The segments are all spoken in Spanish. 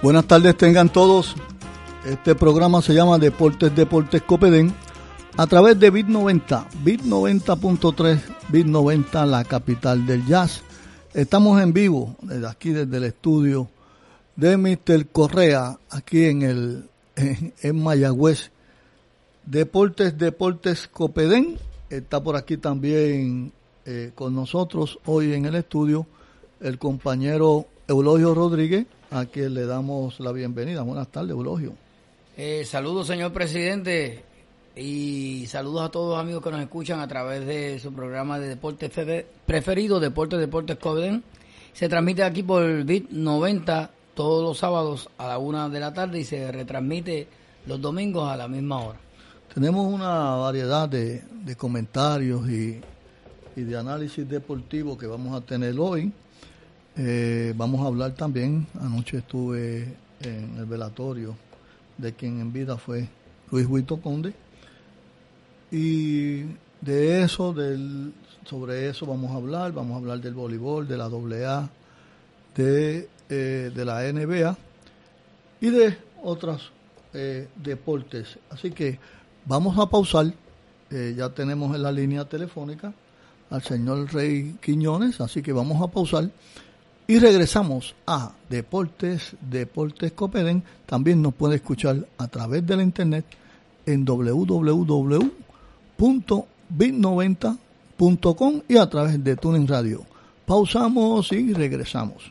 Buenas tardes tengan todos. Este programa se llama Deportes Deportes Copedén a través de Bit 90, Bit 90.3, Bit 90, la capital del jazz. Estamos en vivo desde aquí, desde el estudio de Mr. Correa, aquí en el en, Mayagüez. Deportes Deportes Copedén está por aquí también eh, con nosotros hoy en el estudio el compañero Eulogio Rodríguez a quien le damos la bienvenida. Buenas tardes, Eulogio. Eh, saludos, señor presidente, y saludos a todos los amigos que nos escuchan a través de su programa de deporte preferido, Deportes Deportes Covden. Se transmite aquí por BIT 90 todos los sábados a la una de la tarde y se retransmite los domingos a la misma hora. Tenemos una variedad de, comentarios y, y de análisis deportivo que vamos a tener hoy. Eh, vamos a hablar también, anoche estuve en el velatorio de quien en vida fue Luis Huito Conde. Y de eso, del, sobre eso vamos a hablar, vamos a hablar del voleibol, de la AA, de, eh, de la NBA y de otros eh, deportes. Así que vamos a pausar, ya tenemos en la línea telefónica al señor Rey Quiñones, así que vamos a pausar y regresamos a Deportes, Deportes Copeden. También nos puede escuchar a través de la internet en www.bit90.com y a través de Tuning Radio. Pausamos y regresamos.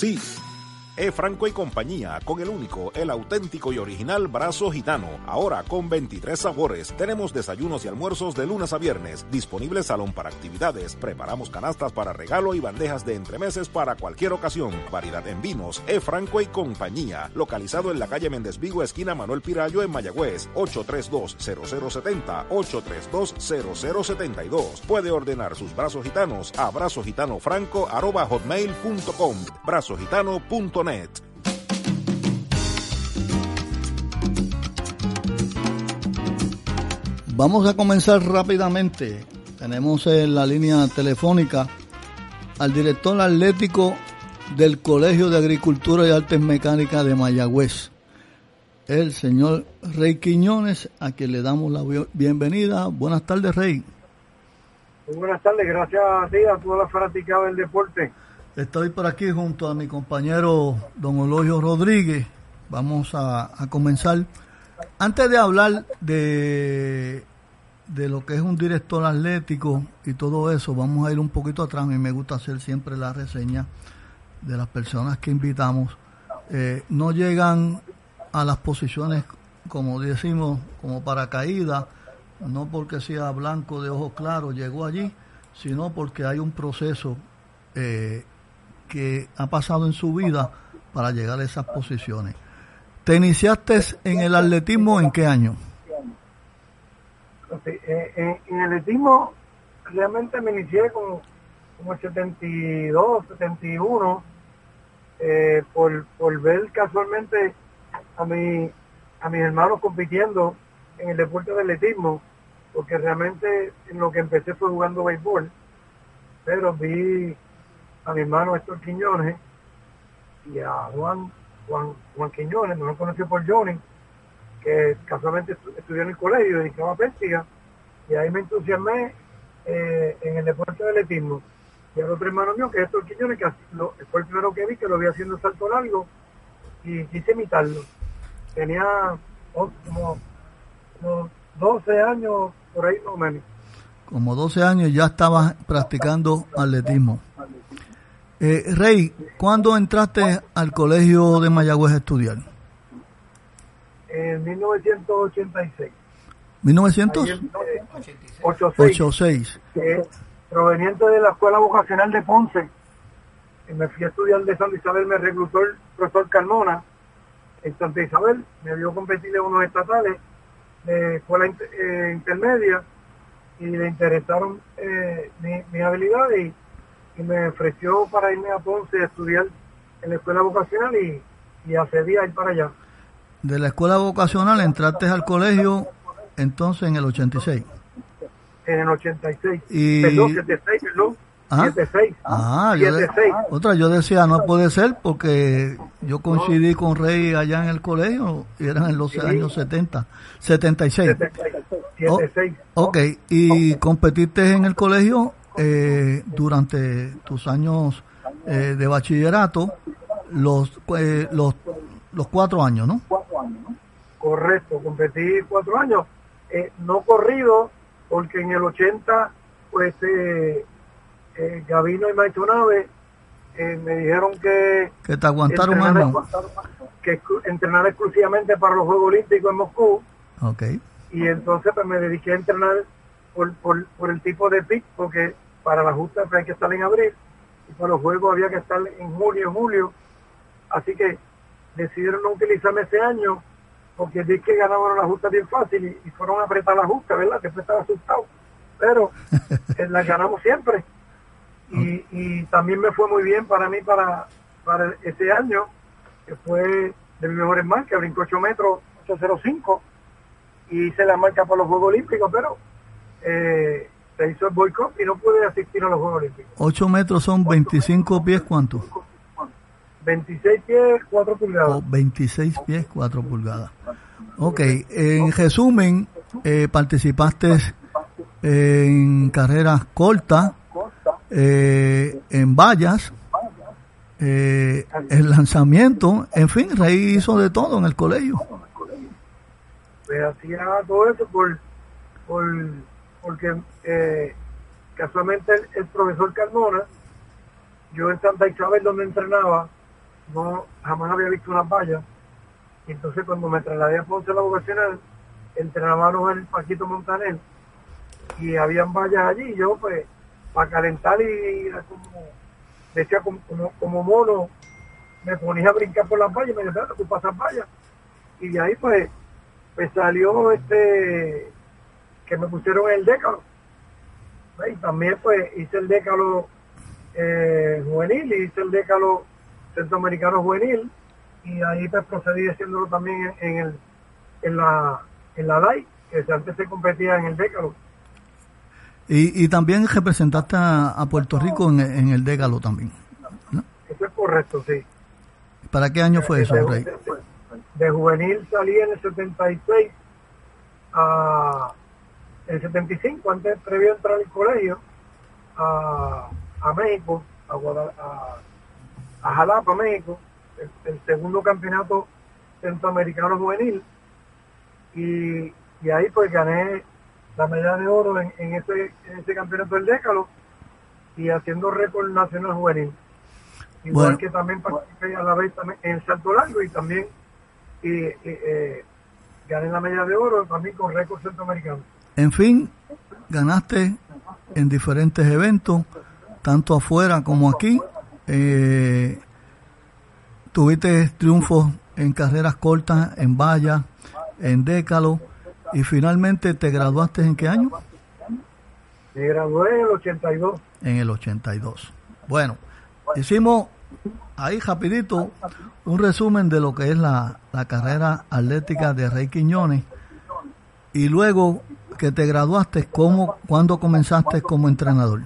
sí. E. Franco y compañía, con el único, el auténtico y original brazo gitano. Ahora con 23 sabores. Tenemos desayunos y almuerzos de lunes a viernes. Disponible salón para actividades. Preparamos canastas para regalo y bandejas de entremeses para cualquier ocasión. Variedad en vinos. E. Franco y compañía. Localizado en la calle Méndez Vigo, esquina Manuel Pirayo en Mayagüez. 832-0070. 832-0072. Puede ordenar sus brazos gitanos a brazogitanofranco.hotmail.com. Brazogitano.net Vamos a comenzar rápidamente. Tenemos en la línea telefónica al director atlético del Colegio de Agricultura y Artes Mecánicas de Mayagüez, el señor Rey Quiñones, a quien le damos la bienvenida. Buenas tardes, Rey. buenas tardes, gracias a ti, a toda la fanática del deporte. Estoy por aquí junto a mi compañero don Ologio Rodríguez. Vamos a, comenzar. Antes de hablar de, de lo que es un director atlético y todo eso, vamos a ir un poquito atrás. A me gusta hacer siempre la reseña de las personas que invitamos. Eh, no llegan a las posiciones, como decimos, como paracaídas, no porque sea blanco de ojos claros, llegó allí, sino porque hay un proceso eh, que ha pasado en su vida para llegar a esas posiciones. ¿Te iniciaste en el atletismo en qué año? Eh, en, el atletismo realmente me inicié como, como el 72, 71, eh, por, por ver casualmente a, mi, a mis hermanos compitiendo en el deporte del atletismo, porque realmente en lo que empecé fue jugando béisbol, pero vi a mi hermano Héctor Quiñones y a Juan, Juan, Juan Quiñones, no lo conocí por Johnny, que casualmente estudió en el colegio, dedicaba a Pértiga, y ahí me entusiasmé eh, en el deporte del atletismo. Y al otro hermano mío, que es Héctor Quiñones, que fue el primero que vi, que lo vi haciendo salto largo, y quise imitarlo. Tenía oh, como, como 12 años, por ahí no menos. Como 12 años ya estabas practicando atletismo. Eh, Rey, ¿cuándo entraste al colegio de Mayagüez a estudiar? En 1986. ¿1986? Eh, proveniente de la Escuela Vocacional de Ponce. Me fui a estudiar de Santa Isabel, me reclutó el profesor Carmona en Santa Isabel, me vio competir en unos estatales de escuela eh, intermedia y le interesaron eh, mi, mi habilidad y y me ofreció para irme a Ponce a estudiar en la escuela vocacional y, y accedí a ir para allá. De la escuela vocacional entraste al colegio entonces en el 86. En el 86. Y... Perdón, 76, perdón. ¿Ah? 76. Ah, yo otra, yo decía, no puede ser porque yo coincidí con Rey allá en el colegio y eran en los años 70, 76. 76. ok, y competiste en el colegio eh, durante tus años eh, de bachillerato los, eh, los, los cuatro años, ¿no? Correcto, competí cuatro años. Eh, no corrido, porque en el 80, pues, eh, Gavino y Maestro Nave me dijeron que... Que te aguantaron más, Que entrenar exclusivamente para los Juegos Olímpicos en Moscú. Ok. Y entonces pues me dediqué a entrenar por, por, por el tipo de pick, porque para la justa hay que estar en abril y para los juegos había que estar en junio, julio. Así que decidieron no utilizarme ese año porque vi que ganaban la justa bien fácil y, fueron a apretar la justa, ¿verdad? Siempre estaba asustado. Pero eh, la ganamos siempre. Y, y, también me fue muy bien para mí para, para ese año, que fue de mis mejores marcas, brincó 8 metros, 805, y hice la marca para los Juegos Olímpicos, pero eh, se hizo el boicot y no pude asistir a los Juegos Olímpicos. 8 metros son 25 pies, ¿cuánto? 26 pies, 4 pulgadas. 26 pies, 4 pulgadas. Ok, en resumen, eh, participaste en carreras cortas, eh, en vallas, eh, el lanzamiento, en fin, Rey hizo de todo en el colegio. Pues hacía todo eso por, por porque eh, casualmente el, profesor Carmona, yo en Santa Isabel donde entrenaba, no jamás había visto una valla. Y entonces cuando me trasladé a Ponce la vocacional, entrenábamos en el Paquito Montaner y habían vallas allí. Yo pues para calentar y, como, decía como, como, mono, me ponía a brincar por las vallas y me decía, tú pasas vallas. Y de ahí pues, pues salió este que me pusieron el décalo. Y también pues hice el décalo eh, juvenil y hice el décalo centroamericano juvenil y ahí pues procedí haciéndolo también en, el, en la en la DAI, que antes se competía en el décalo. Y, y también representaste a, Puerto Rico en, en, el décalo también. Eso es correcto, sí. ¿Para qué año fue eso, Rey? De, juvenil salí en el 76 a el 75, antes, previo a entrar al colegio, a, a México, a, a, Jalapa, México, el, segundo campeonato centroamericano juvenil, y, y, ahí pues gané la medalla de oro en, en, ese, en ese campeonato del Décalo y haciendo récord nacional juvenil. Igual que también participé a la vez también en el salto largo y también y, eh, gané la medalla de oro también con récord centroamericano. En fin, ganaste en diferentes eventos, tanto afuera como aquí. eh, tuviste triunfos en carreras cortas, en valla, en décalo, y finalmente te graduaste en qué año? Me gradué en el 82. En el 82. Bueno, hicimos ahí rapidito un resumen de lo que es la, la carrera atlética de Rey Quiñones y luego que te graduaste, ¿cómo, ¿cuándo comenzaste como entrenador?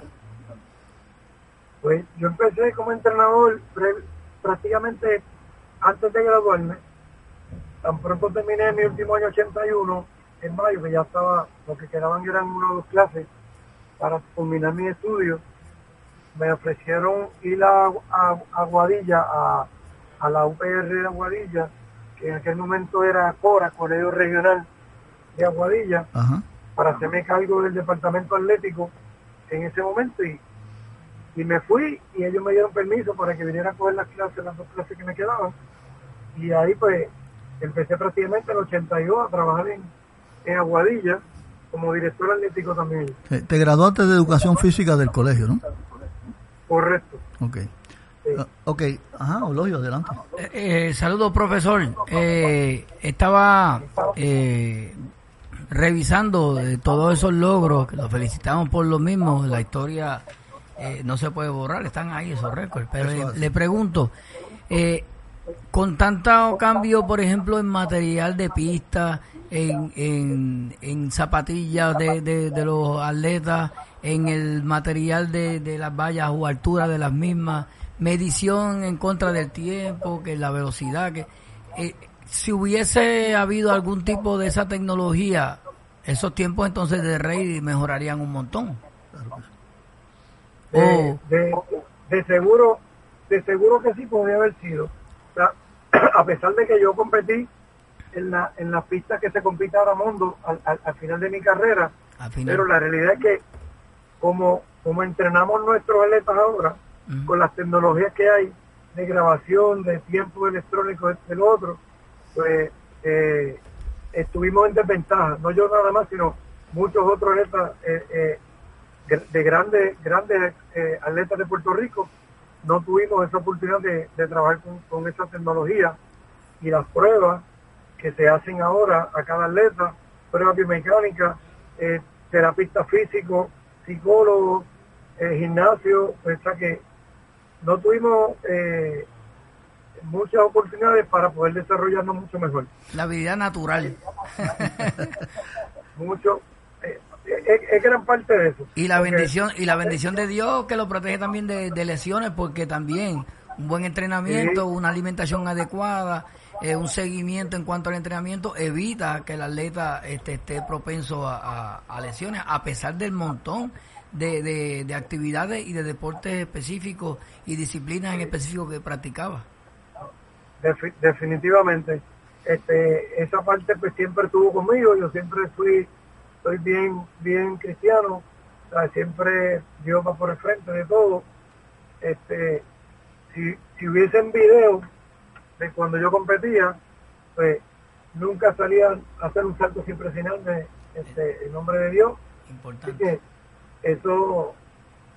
Pues yo empecé como entrenador prácticamente antes de graduarme. Tan pronto terminé mi último año 81, en mayo, que ya estaba, lo que quedaban eran una o dos clases para culminar mi estudio, me ofrecieron ir a, a, Aguadilla, a, a, la UPR de Aguadilla, que en aquel momento era CORA, Colegio Regional de Aguadilla, para hacerme cargo del departamento atlético en ese momento y, y me fui y ellos me dieron permiso para que viniera a coger las clases, las dos clases que me quedaban y ahí pues empecé prácticamente en el 82 a trabajar en, en Aguadilla como director atlético también. Te graduaste de educación física del colegio, ¿no? Correcto. Ok. Ah, ok, ajá, Ologio, adelante. Eh, eh, saludos, profesor. Eh, estaba eh, revisando todos esos logros, que los felicitamos por lo mismo, la historia no se puede borrar, están ahí esos récords. Pero le, pregunto, con tanto cambio, por ejemplo, en material de pista, en, en, en zapatillas de, de, los atletas, en el material de, de las vallas o altura de las mismas, medición en contra del tiempo, que la velocidad, que eh, si hubiese habido algún tipo de esa tecnología, esos tiempos entonces de Rey mejorarían un montón. De, de, seguro, de seguro que sí podría haber sido. a pesar de que yo competí en la, en la pista que se compite ahora mundo al, al, final de mi carrera, pero la realidad es que como, como entrenamos nuestros atletas ahora, con las tecnologías que hay de grabación, de tiempo electrónico, lo otro, pues eh, estuvimos en desventaja, no yo nada más, sino muchos otros atletas eh, eh, de grandes grandes atletas de Puerto Rico, no tuvimos esa oportunidad de, trabajar con, con esa tecnología. Y las pruebas que se hacen ahora a cada atleta, pruebas biomecánicas, terapista físico, psicólogo, gimnasio, o sea que no tuvimos muchas oportunidades para poder desarrollarnos mucho mejor. La vida natural. mucho. Eh, es, gran parte de eso. Y la bendición y la bendición de Dios que lo protege también de, lesiones porque también un buen entrenamiento, una alimentación adecuada, eh, un seguimiento en cuanto al entrenamiento evita que el atleta este, esté propenso a, lesiones, a pesar del montón de, de, actividades y de deportes específicos y disciplinas en específico que practicaba. Definitivamente. Este, esa parte pues siempre estuvo conmigo, yo siempre fui, soy bien, bien cristiano, siempre Dios va por el frente de todo. Este, si, si hubiesen videos de cuando yo competía, pues nunca salía a hacer un salto sin presionarme este, en nombre de Dios. Importante. Así que eso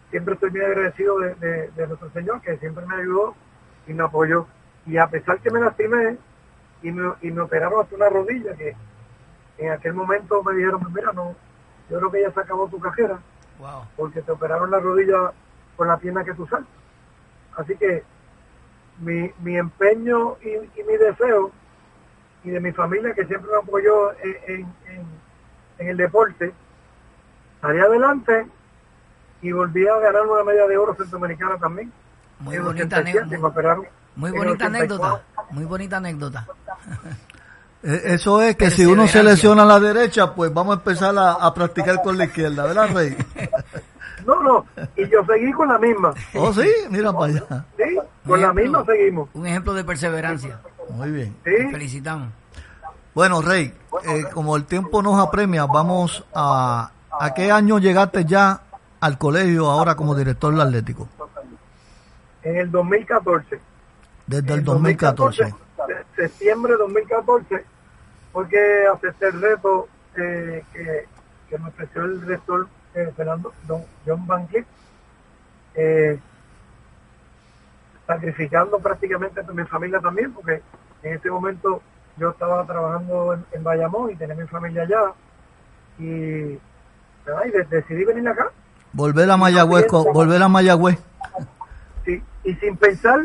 siempre estoy muy agradecido de, nuestro Señor, que siempre me ayudó y me apoyó. Y a pesar que me lastimé y me, y me operaron hasta una rodilla, que en aquel momento me dijeron, pues mira, no, yo creo que ya se acabó tu cajera, porque te operaron la rodilla con la pierna que tú saltas. Así que mi, mi empeño y, mi deseo y de mi familia que siempre me apoyó en, en, el deporte, salí adelante y volví a ganar una medalla de oro centroamericana también. Muy bonita anécdota. Muy bonita anécdota. Muy bonita anécdota. Eso es que si uno se lesiona a la derecha, pues vamos a empezar a, a practicar con la izquierda, ¿verdad, Rey? No, no, y yo seguí con la misma. Oh, sí, mira para allá. Sí, con la misma seguimos. Un ejemplo de perseverancia. Muy bien. Sí. felicitamos. Bueno, Rey, eh, como el tiempo nos apremia, vamos a... ¿A qué año llegaste ya al colegio ahora como director del Atlético? En el 2014. Desde el 2014. septiembre de 2014, porque acepté el reto eh, que, que me ofreció el rector Fernando, don John Van eh, sacrificando prácticamente a mi familia también, porque en ese momento yo estaba trabajando en, Bayamón y tenía mi familia allá y, decidí venir acá. Volver a Mayagüez, volver a Mayagüez. Sí, y sin pensar,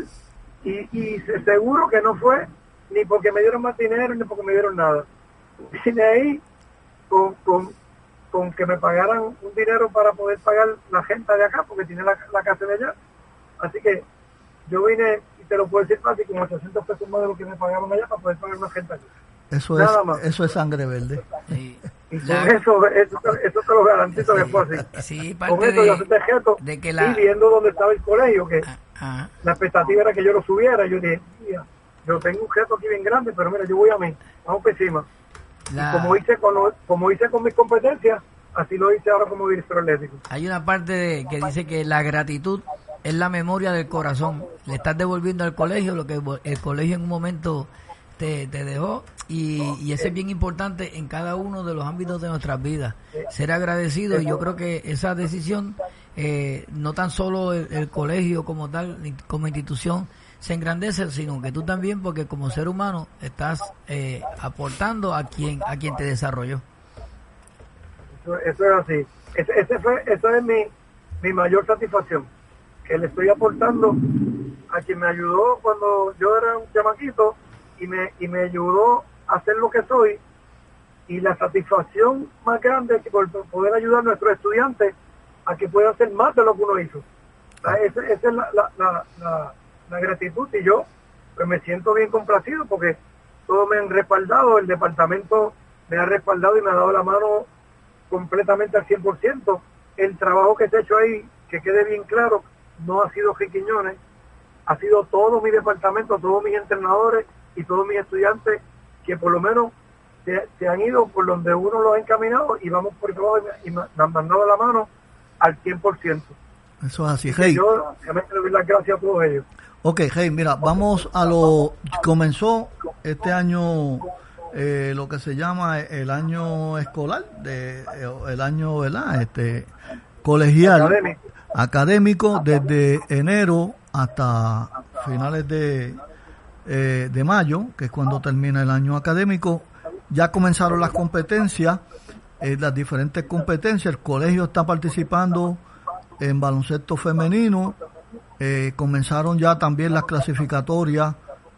y, y seguro que no fue ni porque me dieron más dinero ni porque me dieron nada. Vine ahí con, con, con que me pagaran un dinero para poder pagar la gente de acá, porque tiene la, la casa de allá. Así que yo vine, y te lo puedo decir fácil, como 800 pesos más de lo que me pagaban allá para poder pagar una gente allá. Eso es, eso es sangre verde. Y con eso, eso, eso, te lo garantizo que fue así. Sí, parte con eso de, yo gesto, de que la... y viendo dónde estaba el colegio, que ah, ah. la expectativa era que yo lo subiera, yo dije, yo tengo un gesto aquí bien grande, pero mira, yo voy a mí, vamos por encima. Y como hice, con, como hice con mis competencias, así lo hice ahora como director atlético. Hay una parte que dice que la gratitud es la memoria del corazón. Le estás devolviendo al colegio lo que el colegio en un momento te, dejó y, y eso es bien importante en cada uno de los ámbitos de nuestras vidas. Ser agradecido y yo creo que esa decisión, eh, no tan solo el, colegio como tal, como institución, se engrandece, sino que tú también, porque como ser humano estás eh, aportando a quien a quien te desarrolló. Eso, es así. Ese, fue, eso es mi, mi mayor satisfacción que le estoy aportando a quien me ayudó cuando yo era un chamaquito y me, y me ayudó a ser lo que soy y la satisfacción más grande es por poder ayudar a nuestros estudiantes a que puedan hacer más de lo que uno hizo. Esa, es la, la, la, gratitud y yo pues me siento bien complacido porque todos me han respaldado, el departamento me ha respaldado y me ha dado la mano completamente al 100%. El trabajo que se ha hecho ahí, que quede bien claro, no ha sido Jiquiñones, ha sido todo mi departamento, todos mis entrenadores y todos mis estudiantes que por lo menos se, han ido por donde uno los ha encaminado y vamos por todo y me, han mandado la mano al 100%. Eso es así, Hey. Yo realmente le doy las gracias a todos ellos. Ok, Hey, mira, vamos a lo... Comenzó este año eh, lo que se llama el año escolar, de, el año, ¿verdad? Este, colegial académico desde enero hasta finales de, eh, de mayo, que es cuando termina el año académico. Ya comenzaron las competencias, eh, las diferentes competencias. El colegio está participando en baloncesto femenino. Eh, comenzaron ya también las clasificatorias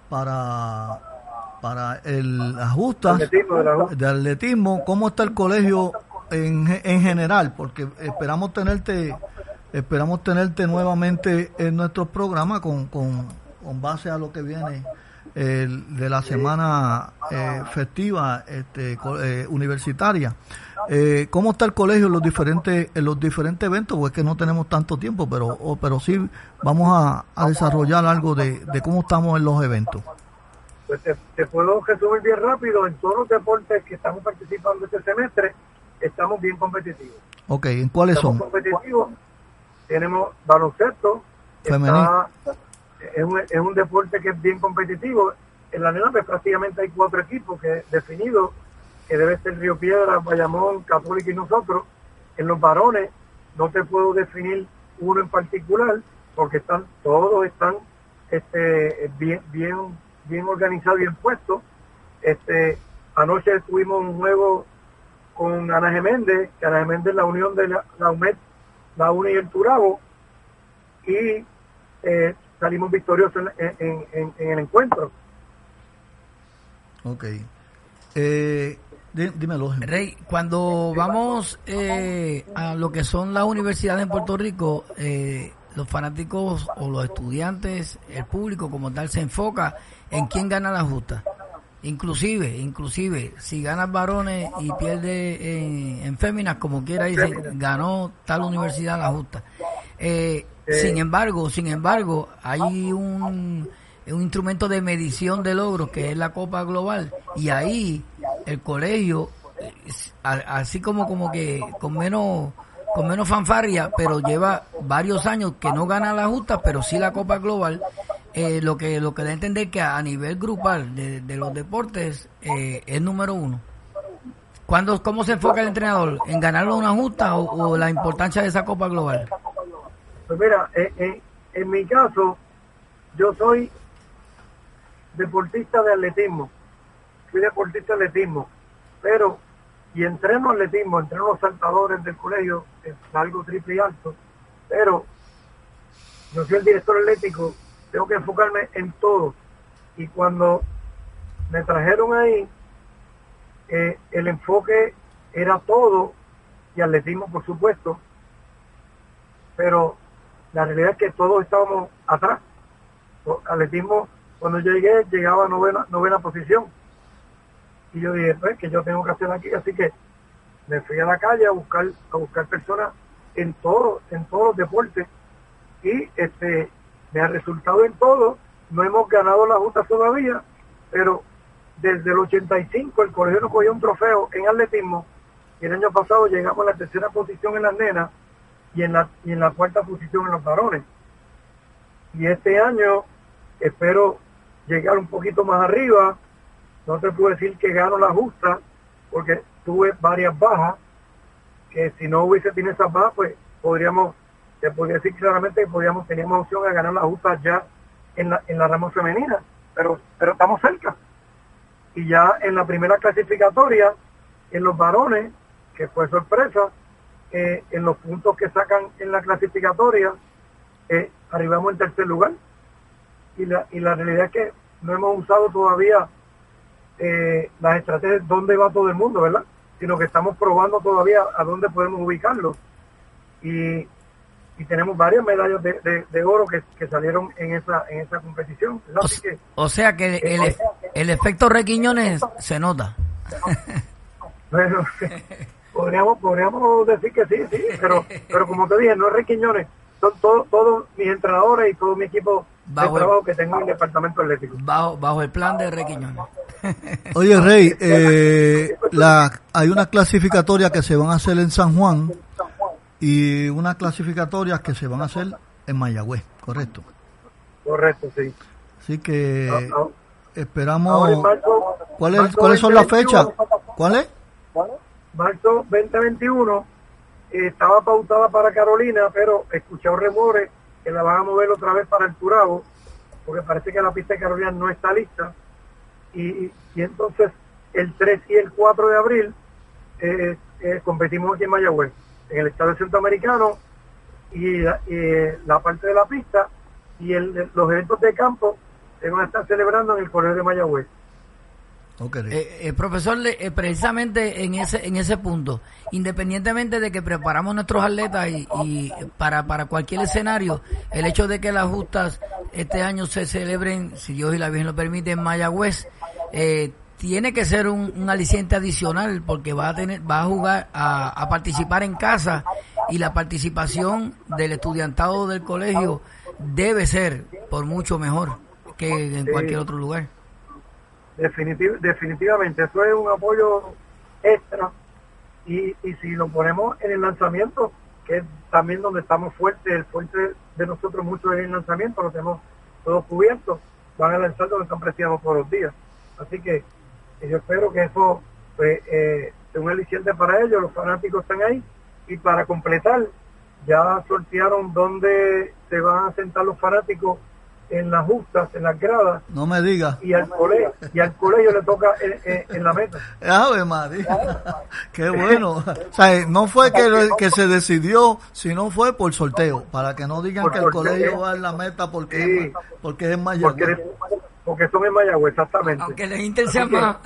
para para el ajustas de atletismo. ¿Cómo está el colegio en, en general? Porque esperamos tenerte Esperamos tenerte nuevamente en nuestro programa con, con, base a lo que viene de la semana eh, festiva este, eh, universitaria. Eh, ¿Cómo está el colegio en los diferentes en los diferentes eventos? Pues que no tenemos tanto tiempo, pero pero sí vamos a, desarrollar algo de, cómo estamos en los eventos. Pues te, puedo resumir bien rápido. En todos los deportes que estamos participando este semestre, estamos bien competitivos. Ok, ¿en cuáles son? Competitivos tenemos baloncesto, está, es, un, es un deporte que es bien competitivo. En la nena pues, prácticamente hay cuatro equipos que definidos, que debe ser Río Piedra, Bayamón, Católica y nosotros. En los varones no te puedo definir uno en particular, porque están todos están este bien bien bien organizados bien puestos. Este anoche tuvimos un juego con Ana Geméndez, que Ana Geméndez es la unión de la, la la UNI y el Turabo y eh, salimos victoriosos en, el encuentro. Ok. Eh, dímelo. Rey, cuando vamos eh, a lo que son las universidades en Puerto Rico, eh, los fanáticos o los estudiantes, el público como tal, se enfoca en quién gana la justa. Inclusive, inclusive, si ganas varones y pierde en, féminas, como quiera, dice, ganó tal universidad la justa. Eh, sin embargo, sin embargo, hay un, un instrumento de medición de logros que es la Copa Global y ahí el colegio, así como como que con menos con menos fanfarria, pero lleva varios años que no gana la justa, pero sí la Copa Global eh, lo que lo que da a entender que a nivel grupal de, los deportes eh, es número uno. ¿Cuándo, ¿Cómo se enfoca el entrenador? ¿En ganarlo una justa o, la importancia de esa Copa Global? Pues mira, en mi caso, yo soy deportista de atletismo, soy deportista de atletismo, pero, y entreno atletismo, entreno los saltadores del colegio, salgo triple y alto, pero yo soy el director atlético, tengo que enfocarme en todo. Y cuando me trajeron ahí, eh, el enfoque era todo, y atletismo por supuesto, pero la realidad es que todos estábamos atrás. Atletismo, cuando yo llegué, llegaba a novena, novena posición. Y yo dije, pues, que yo tengo que hacer aquí, así que me fui a la calle a buscar, a buscar personas en todos, en todos los deportes. Y este me ha resultado en todo. No hemos ganado la Junta todavía, pero desde el 85 el colegio nos cogió un trofeo en atletismo y el año pasado llegamos a la tercera posición en las nenas y en la, y en la cuarta posición en los varones. Y este año espero llegar un poquito más arriba. No te puedo decir que gano la justa, porque tuve varias bajas, que si no hubiese tenido esas bajas, pues podríamos, te podría decir claramente que podríamos, teníamos opción a ganar la justa ya en la, en la rama femenina, pero, pero estamos cerca. Y ya en la primera clasificatoria, en los varones, que fue sorpresa, eh, en los puntos que sacan en la clasificatoria, eh, arribamos en tercer lugar. Y la, y la realidad es que no hemos usado todavía eh, las estrategias dónde va todo el mundo, ¿verdad? Sino que estamos probando todavía a dónde podemos ubicarlo. Y, y tenemos varias medallas de, de, oro que, que, salieron en esa en esa competición. O, sea que el, el, efecto Requiñones se nota. bueno, podríamos, podríamos decir que sí, sí, pero, pero como te dije, no es Requiñones, son todos, todos mis entrenadores y todo mi equipo bajo de trabajo que tengo en el departamento atlético. Bajo, bajo el plan de Requiñones. Oye, Rey, eh, la, hay unas clasificatorias que se van a hacer en San Juan y unas clasificatorias que se van a hacer en Mayagüez, ¿correcto? Correcto, sí. Así que ah, ah. esperamos... ¿Cuáles son las fechas? ¿Cuáles? Marzo 2021 eh, estaba pautada para Carolina, pero escuché remores que la van a mover otra vez para el Turabo, porque parece que la pista de Carolina no está lista. Y, entonces el 3 y el 4 de abril eh, eh, competimos aquí en Mayagüez, en el estado centroamericano, y, la parte de la pista y los eventos de campo se van a estar celebrando en el Colegio de Mayagüez. Eh, eh, profesor, eh, precisamente en ese en ese punto, independientemente de que preparamos nuestros atletas y, para, para cualquier escenario, el hecho de que las justas este año se celebren, si Dios y la Virgen lo permite, en Mayagüez, tiene que ser un, aliciente adicional porque va a tener va a jugar a, a participar en casa y la participación del estudiantado del colegio debe ser por mucho mejor que en cualquier otro lugar definitivamente, eso es un apoyo extra y, y si lo ponemos en el lanzamiento, que es también donde estamos fuertes, el fuerte de nosotros mucho es el lanzamiento, lo tenemos todos cubiertos, van a lanzar donde están prestigiando todos los días. Así que yo espero que eso pues, eh, sea un aliciente para ellos, los fanáticos están ahí y para completar, ya sortearon dónde se van a sentar los fanáticos en las justas, en las gradas. No me diga. Y al colegio, y al colegio le toca en, la meta. Ave María. Qué bueno. O sea, no fue que, que se decidió, sino fue por sorteo, para que no digan que el colegio va en la meta porque, es, porque es. Porque, son en Mayagüez, exactamente. Aunque les interese más.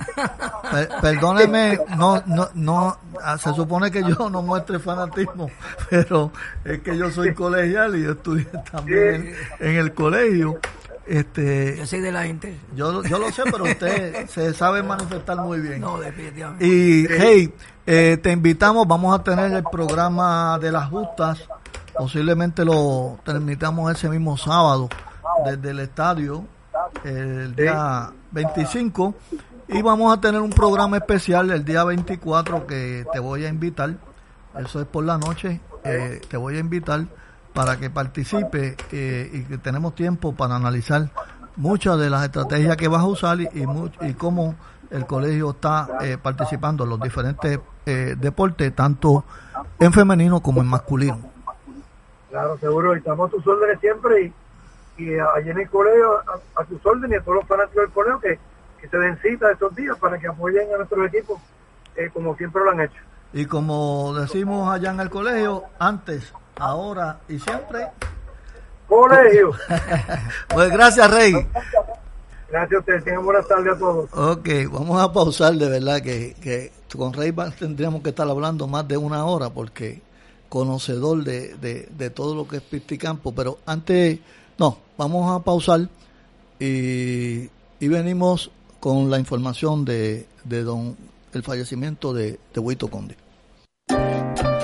Perdóneme, no, no, no, ah, se supone que yo no muestre fanatismo, pero es que yo soy colegial y yo estudié también en el colegio este, yo soy de la gente. Yo, yo lo sé, pero usted se sabe manifestar muy bien. No, definitivamente. Y, hey, eh, te invitamos, vamos a tener el programa de las justas. Posiblemente lo terminamos ese mismo sábado desde el estadio, el día 25. Y vamos a tener un programa especial el día 24 que te voy a invitar. Eso es por la noche. Eh, te voy a invitar para que participe eh, y que tenemos tiempo para analizar muchas de las estrategias que vas a usar y, y, cómo el colegio está eh, participando en los diferentes eh, deportes, tanto en femenino como en masculino. Claro, seguro, y estamos a tus órdenes siempre y, y allí en el colegio a, sus órdenes y a todos los fanáticos del colegio que, que se den cita estos días para que apoyen a nuestros equipos eh, como siempre lo han hecho. Y como decimos allá en el colegio, antes, ahora y siempre. Colegio. pues gracias, Rey. Gracias a ustedes. Tengan buenas tardes a todos. Ok, vamos a pausar de verdad que, que con Rey tendríamos que estar hablando más de una hora porque conocedor de, de, todo lo que es Pisticampo. Pero antes, no, vamos a pausar y, venimos con la información de, de don el fallecimiento de, de Huito Conde.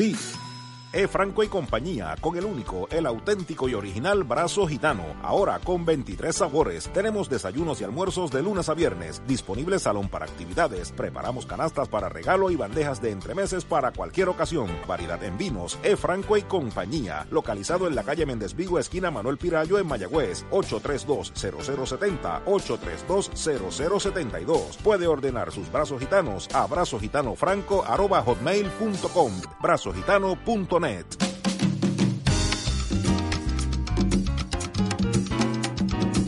sí. E. Franco y compañía, con el único, el auténtico y original brazo gitano. Ahora con 23 sabores. Tenemos desayunos y almuerzos de lunes a viernes. Disponible salón para actividades. Preparamos canastas para regalo y bandejas de entremeses para cualquier ocasión. Variedad en vinos. E. Franco y compañía. Localizado en la calle Méndez Vigo, esquina Manuel Pirayo, en Mayagüez. 832-0070. 832-0072. Puede ordenar sus brazos gitanos a brazogitanofranco.com. Brazogitano.com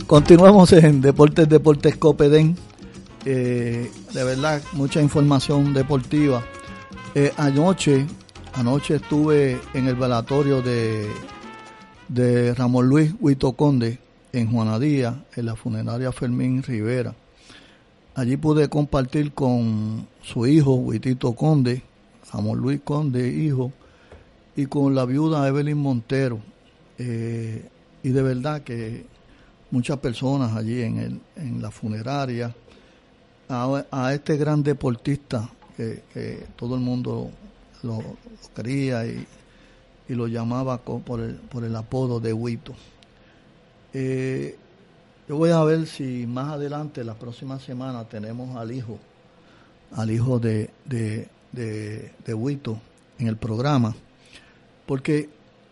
Continuamos en Deportes Deportes Copedén. Eh, de verdad, mucha información deportiva. Eh, anoche, anoche estuve en el velatorio de, de Ramón Luis Huito Conde en Juanadía, en la funeraria Fermín Rivera. Allí pude compartir con su hijo, Huitito Conde, Ramón Luis Conde, hijo, y con la viuda Evelyn Montero. Eh, y de verdad que muchas personas allí en, el, en la funeraria, a, este gran deportista que, todo el mundo lo, quería y, lo llamaba por el, por el apodo de Huito. Eh, yo voy a ver si más adelante, la próxima semana, tenemos al hijo, al hijo de, de, de, de Huito en el programa porque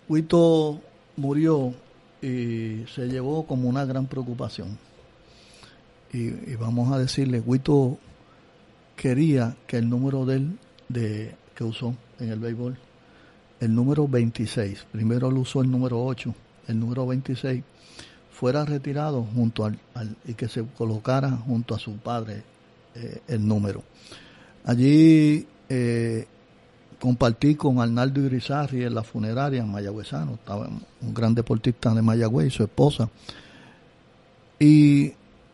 Huito murió y se llevó como una gran preocupación. Y, vamos a decirle, Huito quería que el número de él de, que usó en el béisbol, el número 26, primero lo usó el número 8, el número 26, fuera retirado junto al, y que se colocara junto a su padre eh, el número. Allí eh, compartí con Arnaldo Irizarri en la funeraria en Mayagüezano, estaba un gran deportista de Mayagüez y su esposa. Y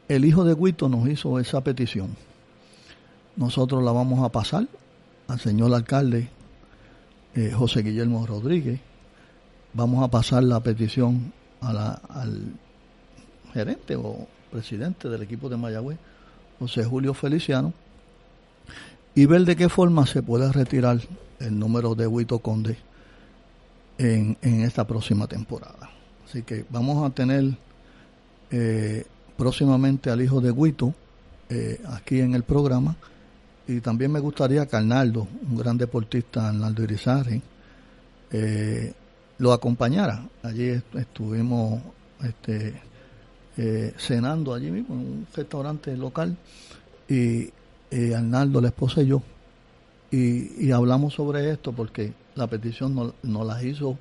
el hijo de Guito nos hizo esa petición. Nosotros la vamos a pasar al señor alcalde eh, José Guillermo Rodríguez. Vamos a pasar la petición al gerente o presidente del equipo de Mayagüez, José Julio Feliciano, y ver de qué forma se puede retirar el número de Huito Conde en, en esta próxima temporada. Así que vamos a tener eh, próximamente al hijo de Huito eh, aquí en el programa. Y también me gustaría que Arnaldo, un gran deportista, Arnaldo Irizarri, eh, lo acompañara. Allí estuvimos este, cenando allí mismo en un restaurante local y Arnaldo, la esposa y yo, y, hablamos sobre esto porque la petición nos no la hizo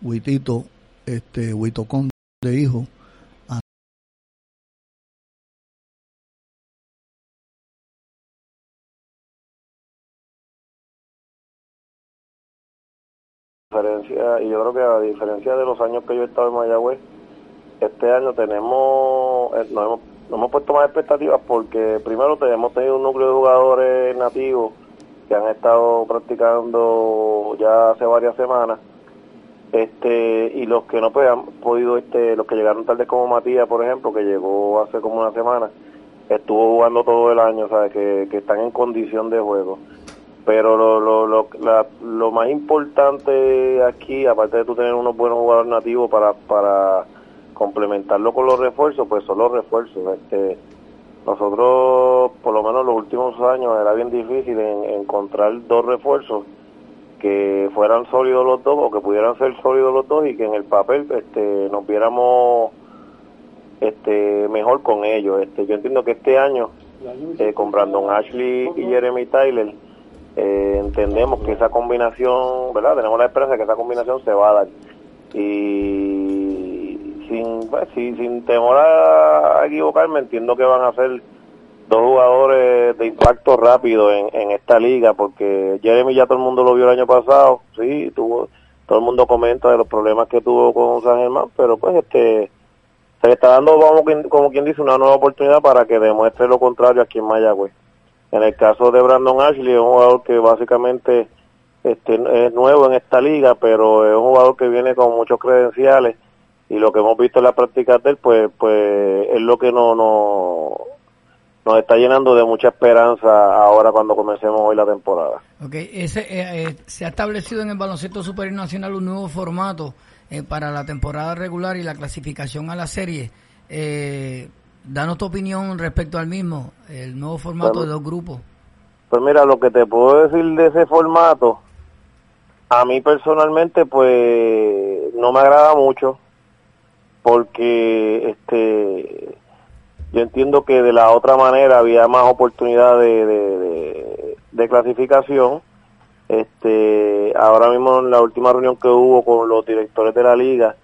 Huitito este Huitocón de hijo y yo creo que a diferencia de los años que yo he estado en Mayagüez este año tenemos eh, nos hemos, nos hemos puesto más expectativas porque primero tenemos tenido un núcleo de jugadores nativos que han estado practicando ya hace varias semanas este y los que no pues, han podido este los que llegaron tarde como Matías por ejemplo que llegó hace como una semana estuvo jugando todo el año sabes que, que están en condición de juego. Pero lo, lo, lo, lo más importante aquí aparte de tú tener unos buenos jugadores nativos para para complementarlo con los refuerzos pues son los refuerzos este nosotros por lo menos los últimos años era bien difícil encontrar dos refuerzos que fueran sólidos los dos o que pudieran ser sólidos los dos y que en el papel este nos viéramos este mejor con ellos. Este yo entiendo que este año eh, con Brandon Ashley y Jeremy Tyler eh, entendemos que esa combinación verdad tenemos la esperanza de que esa combinación se va a dar. Y sin pues, sin temor a equivocarme entiendo que van a ser dos jugadores de impacto rápido en, en esta liga, porque Jeremy ya todo el mundo lo vio el año pasado, sí, tuvo, todo el mundo comenta de los problemas que tuvo con San Germán, pero pues este se le está dando, como quien dice, una nueva oportunidad para que demuestre lo contrario aquí en Mayagüez. En el caso de Brandon Ashley, es un jugador que básicamente este, es nuevo en esta liga, pero es un jugador que viene con muchos credenciales y lo que hemos visto en la práctica de él, pues, pues es lo que no, no, nos está llenando de mucha esperanza ahora cuando comencemos hoy la temporada. Ok, ese, eh, eh, se ha establecido en el baloncesto superior nacional un nuevo formato eh, para la temporada regular y la clasificación a la serie. Eh, danos tu opinión respecto al mismo, el nuevo formato Pues, de dos grupos. Pues mira, lo que te puedo decir de ese formato, a mí personalmente pues no me agrada mucho porque este yo entiendo que de la otra manera había más oportunidad de, clasificación. Este, ahora mismo en la última reunión que hubo con los directores de la liga,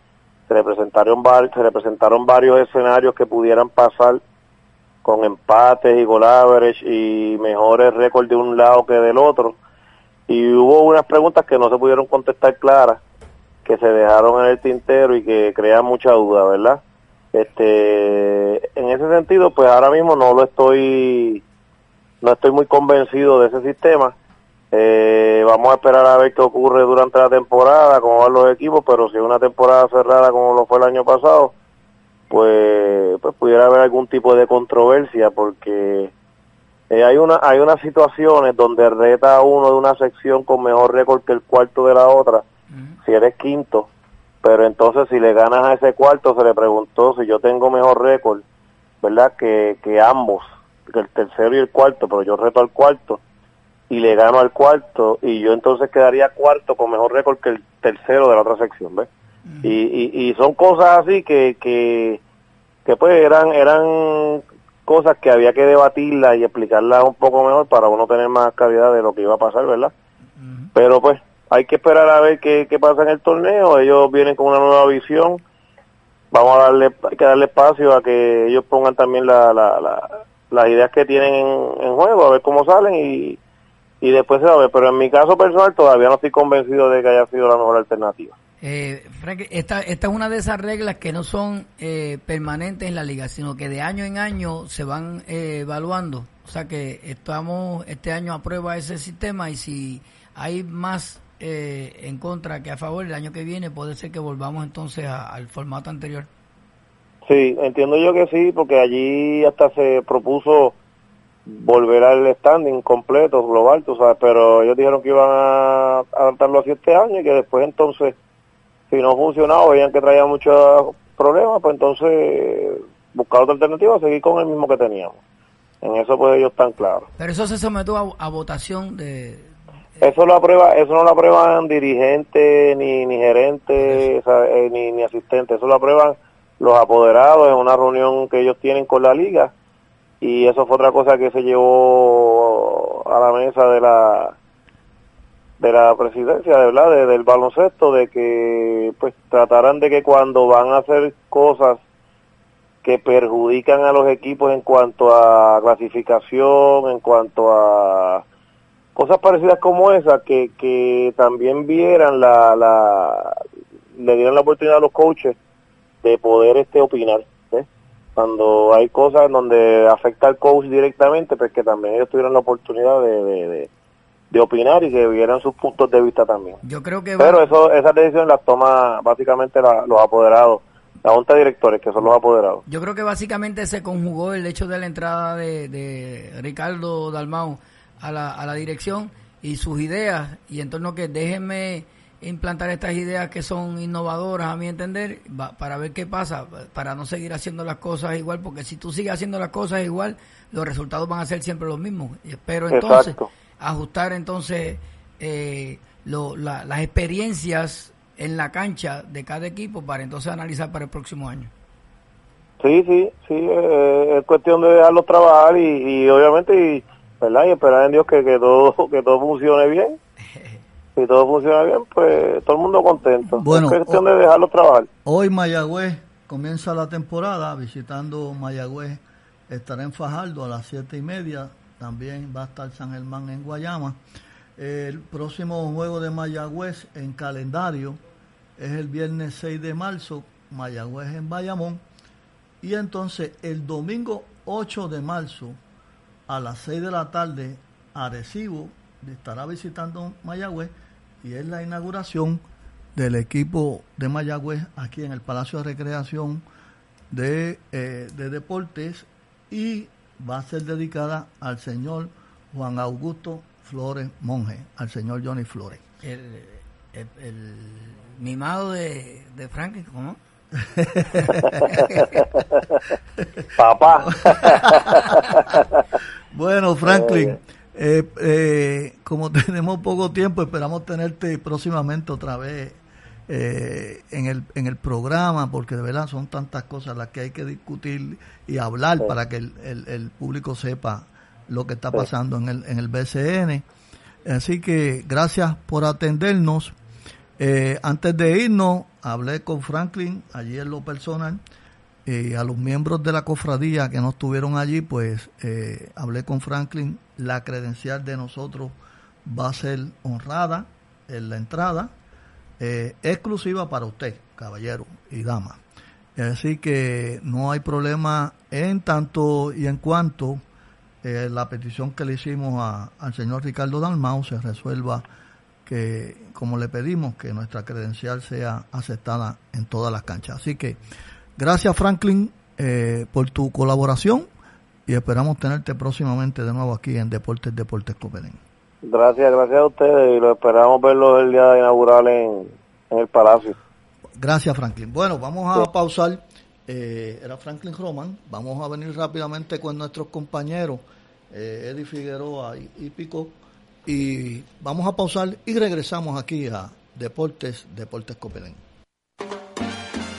se representaron, se representaron varios escenarios que pudieran pasar con empates y goal average y mejores récords de un lado que del otro. Y hubo unas preguntas que no se pudieron contestar claras, que se dejaron en el tintero y que crean mucha duda, ¿verdad? Este, en ese sentido, pues ahora mismo no lo estoy, no estoy muy convencido de ese sistema. Eh, vamos a esperar a ver qué ocurre durante la temporada, cómo van los equipos, pero si una temporada cerrada como lo fue el año pasado, pues, pues pudiera haber algún tipo de controversia porque eh, hay una hay unas situaciones donde reta uno de una sección con mejor récord que el cuarto de la otra, si eres quinto, pero entonces si le ganas a ese cuarto se le preguntó si yo tengo mejor récord, ¿verdad? Que, que ambos, que el tercero y el cuarto, pero yo reto al cuarto y le gano al cuarto y yo entonces quedaría cuarto con mejor récord que el tercero de la otra sección, ¿ves? y, y, y son cosas así que, que, que pues eran, eran cosas que había que debatirlas y explicarlas un poco mejor para uno tener más claridad de lo que iba a pasar, ¿verdad? Pero pues hay que esperar a ver qué, pasa en el torneo, ellos vienen con una nueva visión, vamos a darle, hay que darle espacio a que ellos pongan también la, la, la- las ideas que tienen en, juego, a ver cómo salen y, y después se va a ver, pero en mi caso personal todavía no estoy convencido de que haya sido la mejor alternativa. Eh, Frank, esta, esta es una de esas reglas que no son eh, permanentes en la liga, sino que de año en año se van eh, evaluando. O sea que estamos este año a prueba ese sistema y si hay más eh, en contra que a favor, el año que viene puede ser que volvamos entonces a- al formato anterior. Sí, entiendo yo que sí, porque allí hasta se propuso volver al standing completo, global, tú sabes, pero ellos dijeron que iban a adaptarlo así este año y que después entonces, si no funcionaba, veían que traía muchos problemas, pues entonces buscar otra alternativa, seguir con el mismo que teníamos. En eso pues ellos están claros. Pero eso se sometió a, a votación de... Eso lo aprueba, eso no lo aprueban dirigentes, ni, ni gerentes, eh, ni, ni asistentes, eso lo aprueban los apoderados en una reunión que ellos tienen con la liga. Y eso fue otra cosa que se llevó a la mesa de la de la presidencia, de verdad, del baloncesto, de que pues tratarán de que cuando van a hacer cosas que perjudican a los equipos en cuanto a clasificación, en cuanto a cosas parecidas como esa, que, que también vieran la, la, le dieran la oportunidad a los coaches de poder este opinar. Cuando hay cosas en donde afecta al coach directamente, pues que también ellos tuvieran la oportunidad de, de, opinar y que vieran sus puntos de vista también. Yo creo que... Pero eso, esa decisión la toma básicamente los apoderados la junta de directores, que son los apoderados. Yo creo que básicamente se conjugó el hecho de la entrada de, de Ricardo Dalmau a la, a la dirección y sus ideas, y en torno a que déjenme implantar estas ideas que son innovadoras, a mi entender, para ver qué pasa, para no seguir haciendo las cosas igual, porque si tú sigues haciendo las cosas igual, los resultados van a ser siempre los mismos. Espero entonces ajustar entonces eh, las experiencias en la cancha de cada equipo para entonces analizar para el próximo año. Sí, sí, sí, eh, es cuestión de dejarlos trabajar y, obviamente y, ¿verdad? y esperar en Dios que, que todo que todo funcione bien. si todo funciona bien, pues todo el mundo contento. Bueno, es cuestión de dejarlos trabajar. Hoy Mayagüez comienza la temporada visitando Mayagüez. Estará en Fajardo a las siete y media. También va a estar San Germán en Guayama. El próximo juego de Mayagüez en calendario es el viernes 6 de marzo, Mayagüez en Bayamón. Y entonces el domingo 8 de marzo a las 6 de la tarde, Arecibo estará visitando Mayagüez y es la inauguración del equipo de Mayagüez aquí en el Palacio de Recreación de, eh, de Deportes y va a ser dedicada al señor Juan Augusto Flores Monje, al señor Johnny Flores. El, el, mimado de, de Franklin, ¿cómo? Papá. bueno, Franklin, eh, eh, como tenemos poco tiempo, esperamos tenerte próximamente otra vez eh, en, el, en el programa, porque de verdad son tantas cosas las que hay que discutir y hablar para que el, el, público sepa lo que está pasando en el, en el BCN. Así que gracias por atendernos. antes de irnos, hablé con Franklin allí en lo personal. y a los miembros de la cofradía que no estuvieron allí, pues hablé con Franklin la credencial de nosotros va a ser honrada en la entrada, eh, exclusiva para usted, caballero y dama. Así que no hay problema en tanto y en cuanto eh, la petición que le hicimos al señor Ricardo Dalmau se resuelva que, como le pedimos, que nuestra credencial sea aceptada en todas las canchas. Así que gracias Franklin eh, por tu colaboración y esperamos tenerte próximamente de nuevo aquí en Deportes Deportes Copenhague. Gracias, gracias a ustedes y lo esperamos verlo el día inaugural en, en el Palacio. Gracias, Franklin. Bueno, vamos a pausar. Eh, era Franklin Roman. Vamos a venir rápidamente con nuestros compañeros, eh, Eddie Figueroa y, y Pico. Y vamos a pausar y regresamos aquí a Deportes Deportes Copenhague.